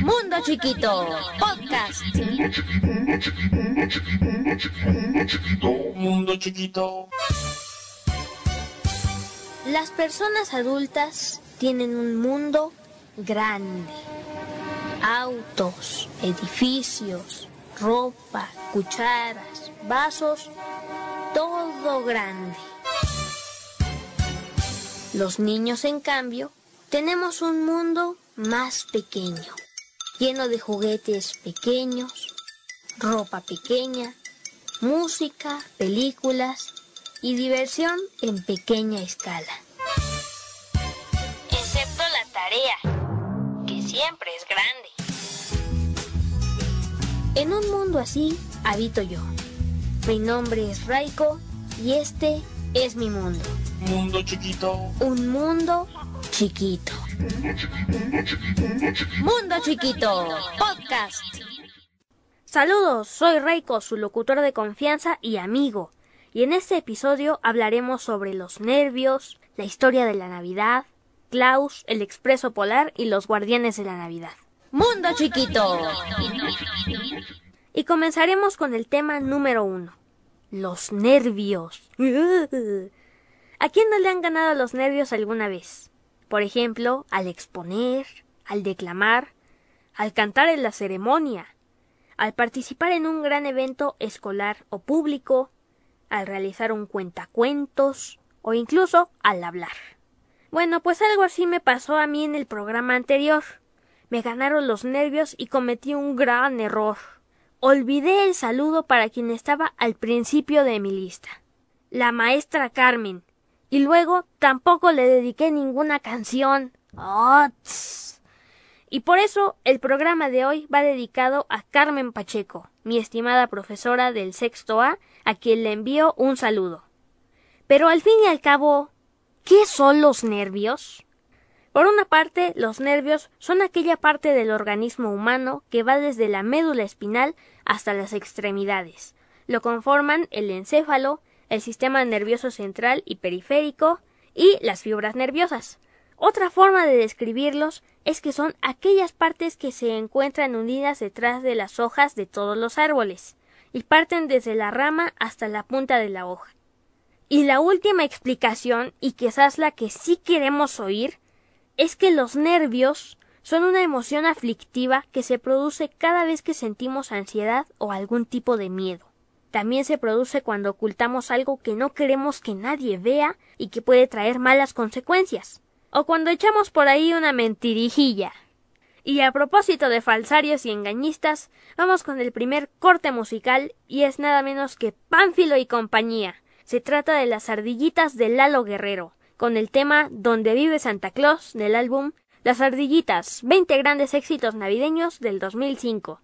Mundo Chiquito, podcast. Mundo chiquito. Las personas adultas tienen un mundo grande. Autos, edificios, ropa, cucharas, vasos, todo grande. Los niños, en cambio, tenemos un mundo más pequeño, lleno de juguetes pequeños, ropa pequeña, música, películas y diversión en pequeña escala. Excepto la tarea, que siempre es grande. En un mundo así habito yo. Mi nombre es Raiko y este es mi mundo. Mundo chiquito. Un mundo chiquito. Mundo Chiquito, podcast. Saludos, soy Reiko, su locutor de confianza y amigo. Y en este episodio hablaremos sobre los nervios, la historia de la Navidad, Klaus, el expreso polar y los guardianes de la Navidad. Mundo Chiquito. Y comenzaremos con el tema número uno. Los nervios. ¿A quién no le han ganado los nervios alguna vez? Por ejemplo, al exponer, al declamar, al cantar en la ceremonia, al participar en un gran evento escolar o público, al realizar un cuentacuentos o incluso al hablar. Bueno, pues algo así me pasó a mí en el programa anterior. Me ganaron los nervios y cometí un gran error. Olvidé el saludo para quien estaba al principio de mi lista. La maestra Carmen. Y luego tampoco le dediqué ninguna canción. ¡Oh, y por eso el programa de hoy va dedicado a Carmen Pacheco, mi estimada profesora del sexto A, a quien le envío un saludo. Pero al fin y al cabo, ¿qué son los nervios? Por una parte, los nervios son aquella parte del organismo humano que va desde la médula espinal hasta las extremidades. Lo conforman el encéfalo, el sistema nervioso central y periférico y las fibras nerviosas. Otra forma de describirlos es que son aquellas partes que se encuentran unidas detrás de las hojas de todos los árboles y parten desde la rama hasta la punta de la hoja. Y la última explicación, y quizás la que sí queremos oír, es que los nervios son una emoción aflictiva que se produce cada vez que sentimos ansiedad o algún tipo de miedo. También se produce cuando ocultamos algo que no queremos que nadie vea y que puede traer malas consecuencias, o cuando echamos por ahí una mentirijilla. Y a propósito de falsarios y engañistas, vamos con el primer corte musical y es nada menos que Pánfilo y compañía. Se trata de las ardillitas de Lalo Guerrero, con el tema Donde vive Santa Claus del álbum Las Ardillitas, 20 grandes éxitos navideños del 2005.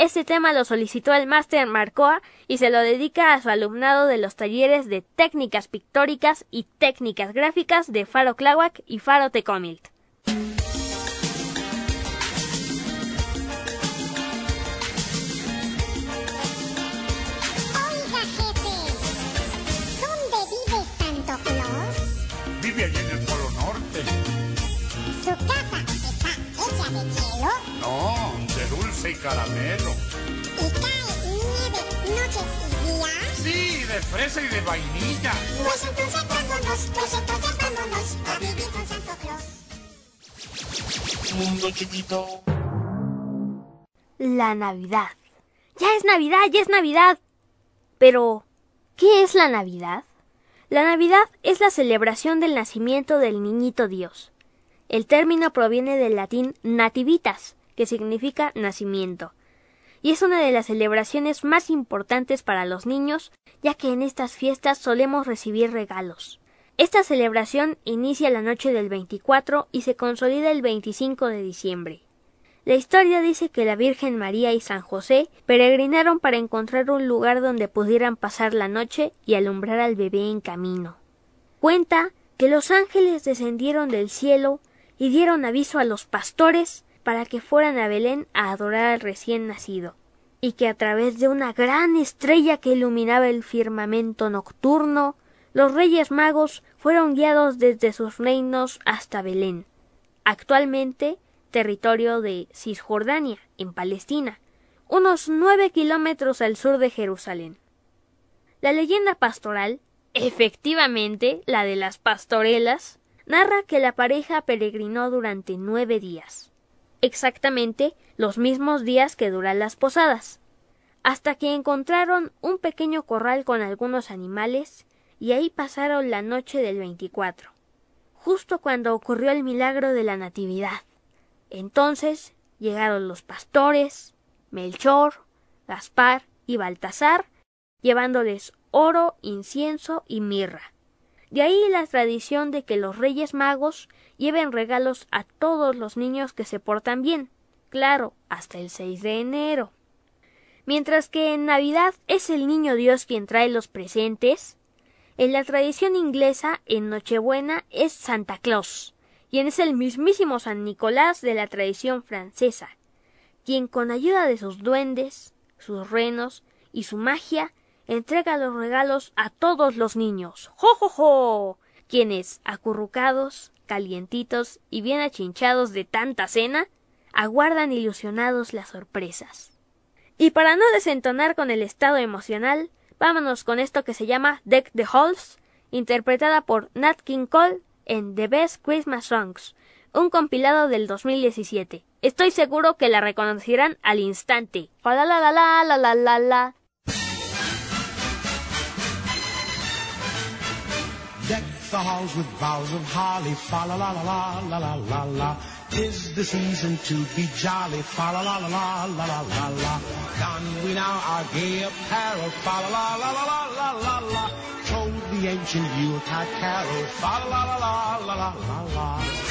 Este tema lo solicitó el máster Marcoa y se lo dedica a su alumnado de los talleres de técnicas pictóricas y técnicas gráficas de Faro Clauac y Faro Tecomilt. Oiga, jefe, ¿dónde vive Santo Claus? Vive allí en el Polo Norte. ¿Su casa está hecha de hielo? No, dulce y caramelo. ¿Y cae nieve noches y días? Sí, de fresa y de vainilla. Pues entonces vámonos, pues entonces vámonos a vivir con Santo Claus. Mundo chiquito. La Navidad. Ya es Navidad, ya es Navidad. Pero, ¿qué es la Navidad? La Navidad es la celebración del nacimiento del niñito Dios. El término proviene del latín nativitas, que significa nacimiento, y es una de las celebraciones más importantes para los niños, ya que en estas fiestas solemos recibir regalos. Esta celebración inicia la noche del 24 y se consolida el 25 de diciembre. La historia dice que la Virgen María y San José peregrinaron para encontrar un lugar donde pudieran pasar la noche y alumbrar al bebé en camino. Cuenta que los ángeles descendieron del cielo y dieron aviso a los pastores para que fueran a Belén a adorar al recién nacido, y que a través de una gran estrella que iluminaba el firmamento nocturno, los reyes magos fueron guiados desde sus reinos hasta Belén. actualmente territorio de Cisjordania, en Palestina, unos nueve kilómetros al sur de Jerusalén. La leyenda pastoral, efectivamente la de las pastorelas, narra que la pareja peregrinó durante nueve días, exactamente los mismos días que duran las posadas, hasta que encontraron un pequeño corral con algunos animales y ahí pasaron la noche del 24, justo cuando ocurrió el milagro de la Natividad. Entonces llegaron los pastores, Melchor, Gaspar y Baltasar, llevándoles oro, incienso y mirra. De ahí la tradición de que los Reyes Magos lleven regalos a todos los niños que se portan bien, claro, hasta el 6 de enero. Mientras que en Navidad es el niño Dios quien trae los presentes, en la tradición inglesa en Nochebuena es Santa Claus, quien es el mismísimo San Nicolás de la tradición francesa, quien con ayuda de sus duendes, sus renos y su magia entrega los regalos a todos los niños. ¡Jo, jo, jo! Quienes, acurrucados, calientitos y bien achinchados de tanta cena, aguardan ilusionados las sorpresas. Y para no desentonar con el estado emocional, vámonos con esto que se llama Deck the Halls, interpretada por Nat King Cole en The Best Christmas Songs, un compilado del 2017. Estoy seguro que la reconocerán al instante. la. The halls with boughs of holly, fa la la la la la la la la. Tis the season to be jolly, fa la la la la la la la la. Don we now our gay apparel, fa la la la la la la la la. Told the ancient Yuletide carol, fa la la la la la la la la.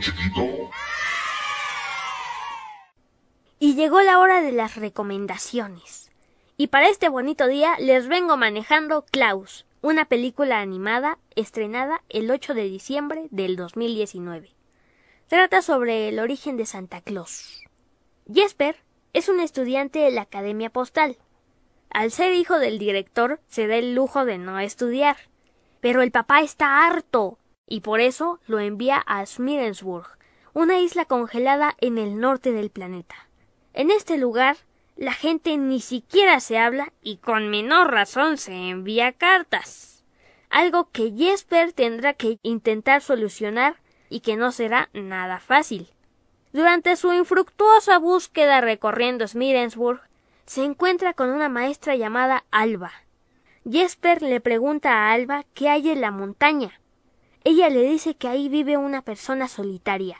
Chiquito. Llegó la hora de las recomendaciones. Y para este bonito día les vengo manejando Klaus, una película animada estrenada el 8 de diciembre del 2019. Trata sobre el origen de Santa Claus. Jesper es un estudiante de la Academia Postal. Al ser hijo del director se da el lujo de no estudiar. Pero el papá está harto y por eso lo envía a Smirensburg, una isla congelada en el norte del planeta. En este lugar la gente ni siquiera se habla y con menor razón se envía cartas. Algo que Jesper tendrá que intentar solucionar y que no será nada fácil. Durante su infructuosa búsqueda recorriendo Smirensburg, se encuentra con una maestra llamada Alba. Jesper le pregunta a Alba qué hay en la montaña. Ella le dice que ahí vive una persona solitaria.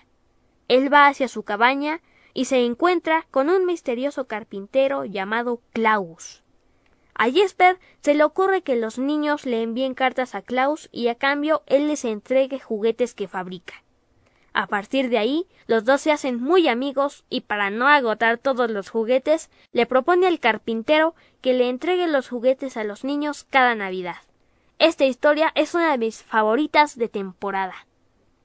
Él va hacia su cabaña y se encuentra con un misterioso carpintero llamado Klaus. A Jesper se le ocurre que los niños le envíen cartas a Klaus y a cambio él les entregue juguetes que fabrica. A partir de ahí, los dos se hacen muy amigos y para no agotar todos los juguetes, le propone al carpintero que le entregue los juguetes a los niños cada Navidad. Esta historia es una de mis favoritas de temporada.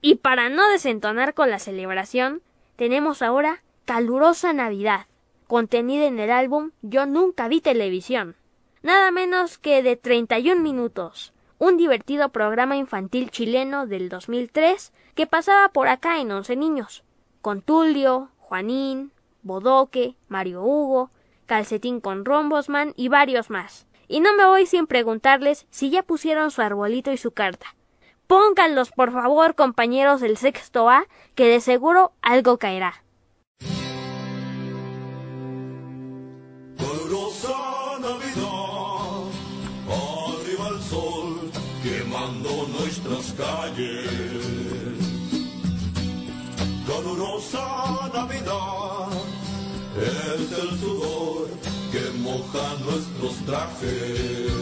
Y para no desentonar con la celebración, tenemos ahora Calurosa Navidad, contenida en el álbum Yo nunca vi televisión. Nada menos que de 31 minutos, un divertido programa infantil chileno del 2003 que pasaba por acá en Once Niños, con Tulio, Juanín, Bodoque, Mario Hugo, Calcetín con Rombosman y varios más. Y no me voy sin preguntarles si ya pusieron su arbolito y su carta. Pónganlos, por favor, compañeros del sexto A, que de seguro algo caerá. Navidad, es el sudor que moja nuestros trajes.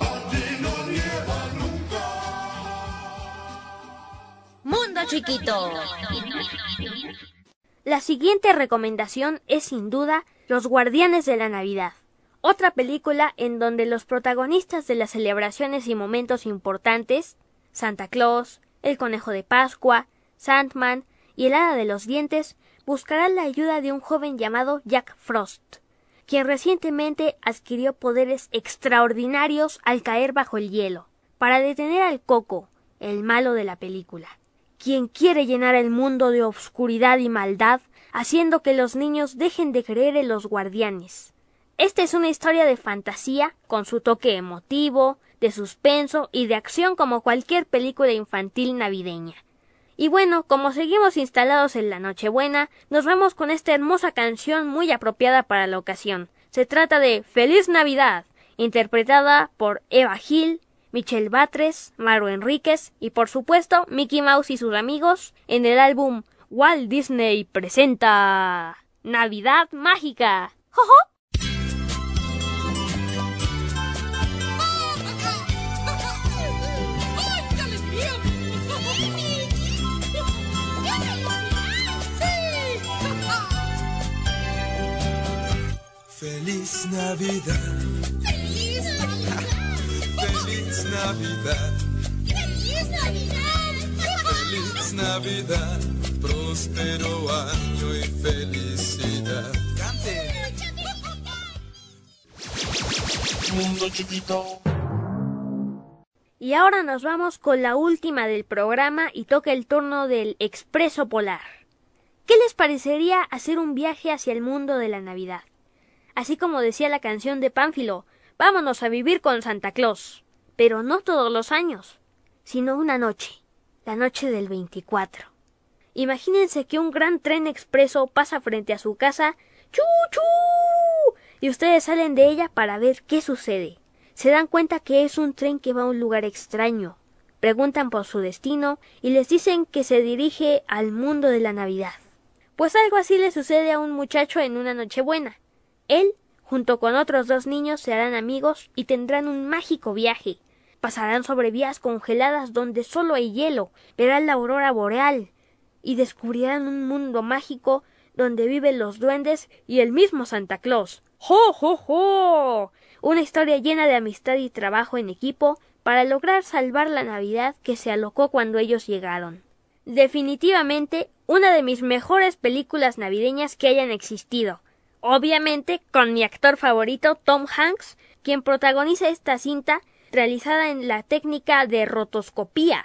Aquí no nieva nunca. Mundo chiquito. La siguiente recomendación es sin duda Los Guardianes de la Navidad, otra película en donde los protagonistas de las celebraciones y momentos importantes, Santa Claus, el Conejo de Pascua, Sandman y el Hada de los Dientes, buscará la ayuda de un joven llamado Jack Frost, quien recientemente adquirió poderes extraordinarios al caer bajo el hielo, para detener al Coco, el malo de la película, quien quiere llenar el mundo de obscuridad y maldad, haciendo que los niños dejen de creer en los guardianes. Esta es una historia de fantasía, con su toque emotivo, de suspenso y de acción como cualquier película infantil navideña. Y bueno, como seguimos instalados en la Nochebuena, nos vamos con esta hermosa canción muy apropiada para la ocasión. Se trata de Feliz Navidad, interpretada por Eva Gil, Michelle Batres, Maro Enríquez y por supuesto Mickey Mouse y sus amigos en el álbum Walt Disney presenta Navidad Mágica. ¡Jojo! Feliz Navidad. ¡Feliz Navidad! Feliz Navidad. ¡Feliz Navidad! Feliz Navidad. Próspero año y felicidad. Cante. Mundo chiquito. Y ahora nos vamos con la última del programa y toca el turno del Expreso Polar. ¿Qué les parecería hacer un viaje hacia el mundo de la Navidad? Así como decía la canción de Pánfilo, vámonos a vivir con Santa Claus. Pero no todos los años, sino una noche, la noche del 24. Imagínense que un gran tren expreso pasa frente a su casa, ¡chu, chu! Y ustedes salen de ella para ver qué sucede. Se dan cuenta que es un tren que va a un lugar extraño. Preguntan por su destino y les dicen que se dirige al mundo de la Navidad. Pues algo así le sucede a un muchacho en una Nochebuena. Él, junto con otros dos niños, se harán amigos y tendrán un mágico viaje. Pasarán sobre vías congeladas donde solo hay hielo, verán la aurora boreal y descubrirán un mundo mágico donde viven los duendes y el mismo Santa Claus. ¡Jo, jo, jo! Una historia llena de amistad y trabajo en equipo para lograr salvar la Navidad que se alocó cuando ellos llegaron. Definitivamente una de mis mejores películas navideñas que hayan existido. Obviamente con mi actor favorito Tom Hanks, quien protagoniza esta cinta realizada en la técnica de rotoscopía.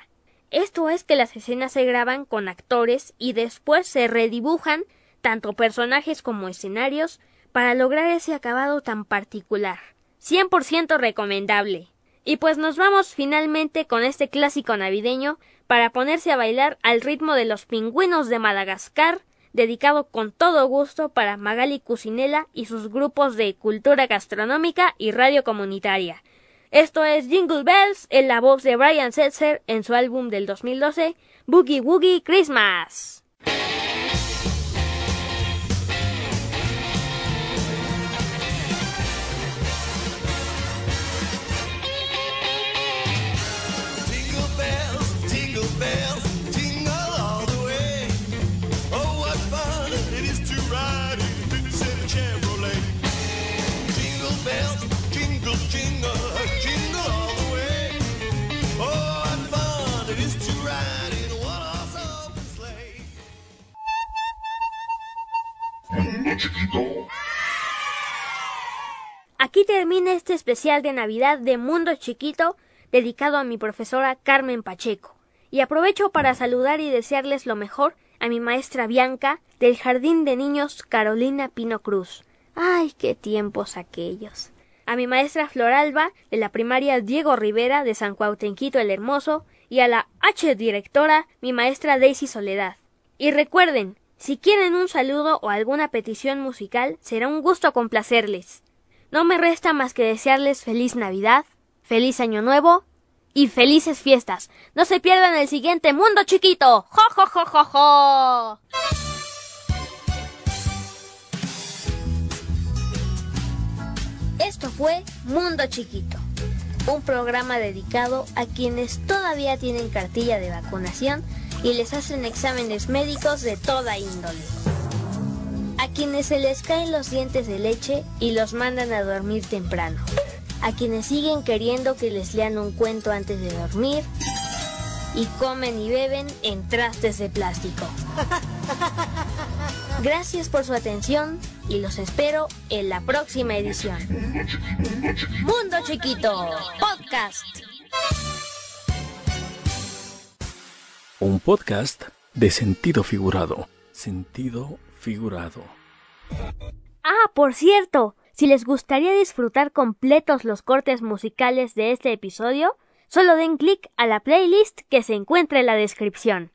Esto es que las escenas se graban con actores y después se redibujan tanto personajes como escenarios para lograr ese acabado tan particular. 100% recomendable. Y pues nos vamos finalmente con este clásico navideño para ponerse a bailar al ritmo de los pingüinos de Madagascar, dedicado con todo gusto para Magali Cucinela y sus grupos de cultura gastronómica y radio comunitaria. Esto es Jingle Bells en la voz de Brian Setzer en su álbum del 2012, Boogie Woogie Christmas. Termina este especial de Navidad de Mundo Chiquito dedicado a mi profesora Carmen Pacheco. Y aprovecho para saludar y desearles lo mejor a mi maestra Bianca del Jardín de Niños Carolina Pino Cruz. ¡Ay, qué tiempos aquellos! A mi maestra Floralba de la primaria Diego Rivera de San Cuautenquito el Hermoso y a la H directora mi maestra Daisy Soledad. Y recuerden, si quieren un saludo o alguna petición musical, será un gusto complacerles. No me resta más que desearles feliz Navidad, feliz Año Nuevo y felices fiestas. No se pierdan el siguiente Mundo Chiquito. ¡Jo, jo, jo, jo, jo! Esto fue Mundo Chiquito, un programa dedicado a quienes todavía tienen cartilla de vacunación y les hacen exámenes médicos de toda índole. A quienes se les caen los dientes de leche y los mandan a dormir temprano. A quienes siguen queriendo que les lean un cuento antes de dormir. Y comen y beben en trastes de plástico. Gracias por su atención y los espero en la próxima edición. Mundo Chiquito Podcast. Un podcast de sentido figurado. Sentido figurado. Ah, por cierto, si les gustaría disfrutar completos los cortes musicales de este episodio, solo den clic a la playlist que se encuentra en la descripción.